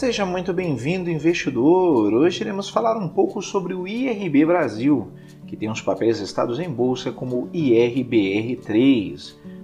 Seja muito bem-vindo, investidor! Hoje iremos falar um pouco sobre o IRB Brasil, que tem os papéis listados em bolsa como IRBR3.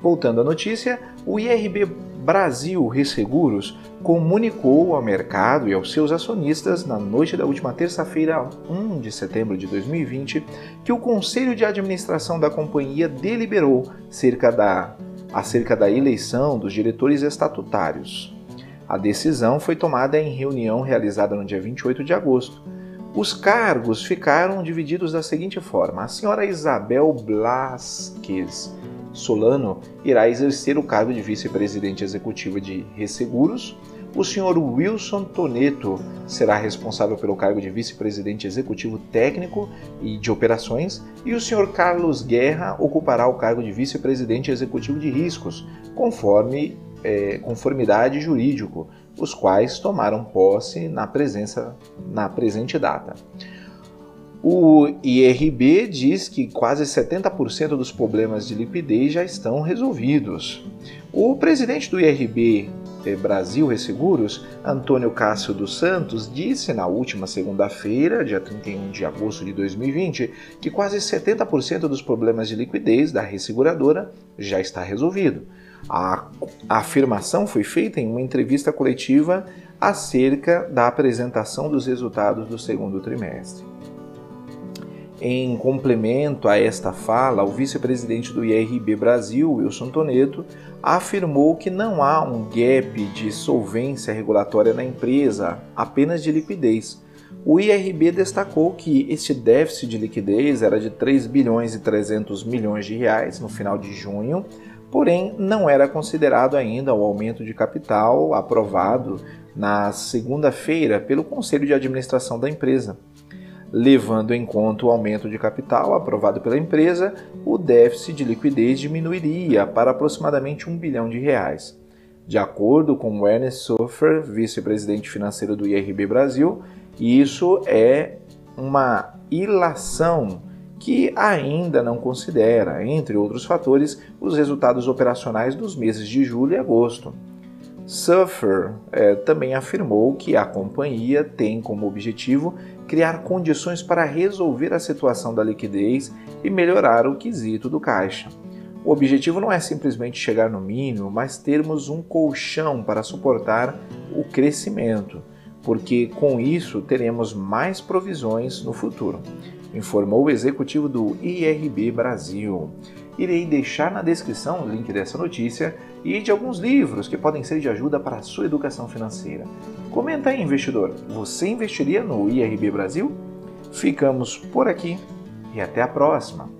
Voltando à notícia, o IRB Brasil Resseguros comunicou ao mercado e aos seus acionistas na noite da última terça-feira, 1 de setembro de 2020, que o Conselho de Administração da companhia deliberou cerca da, acerca da eleição dos diretores estatutários. A decisão foi tomada em reunião realizada no dia 28 de agosto. Os cargos ficaram divididos da seguinte forma: a senhora Isabel Blasquez Solano irá exercer o cargo de vice-presidente executiva de Resseguros. O senhor Wilson Toneto será responsável pelo cargo de vice-presidente executivo técnico e de operações, e o senhor Carlos Guerra ocupará o cargo de vice-presidente executivo de riscos, conforme é, conformidade jurídico, os quais tomaram posse na presença na presente data. O IRB diz que quase 70% dos problemas de liquidez já estão resolvidos. O presidente do IRB eh, Brasil Resseguros, Antônio Cássio dos Santos, disse na última segunda-feira, dia 31 de agosto de 2020, que quase 70% dos problemas de liquidez da resseguradora já está resolvido. A, a afirmação foi feita em uma entrevista coletiva acerca da apresentação dos resultados do segundo trimestre. Em complemento a esta fala, o vice-presidente do IRB Brasil, Wilson Toneto, afirmou que não há um gap de solvência regulatória na empresa, apenas de liquidez. O IRB destacou que este déficit de liquidez era de 3 bilhões e 300 milhões de reais no final de junho, porém não era considerado ainda o aumento de capital aprovado na segunda-feira pelo Conselho de Administração da empresa. Levando em conta o aumento de capital aprovado pela empresa, o déficit de liquidez diminuiria para aproximadamente um bilhão de reais. De acordo com Ernest Soffer, vice-presidente financeiro do IRB Brasil, isso é uma ilação que ainda não considera, entre outros fatores, os resultados operacionais dos meses de julho e agosto. Suffer é, também afirmou que a companhia tem como objetivo criar condições para resolver a situação da liquidez e melhorar o quesito do caixa. O objetivo não é simplesmente chegar no mínimo, mas termos um colchão para suportar o crescimento, porque com isso teremos mais provisões no futuro, informou o executivo do IRB Brasil. Irei deixar na descrição o link dessa notícia e de alguns livros que podem ser de ajuda para a sua educação financeira. Comenta aí, investidor, você investiria no IRB Brasil? Ficamos por aqui e até a próxima!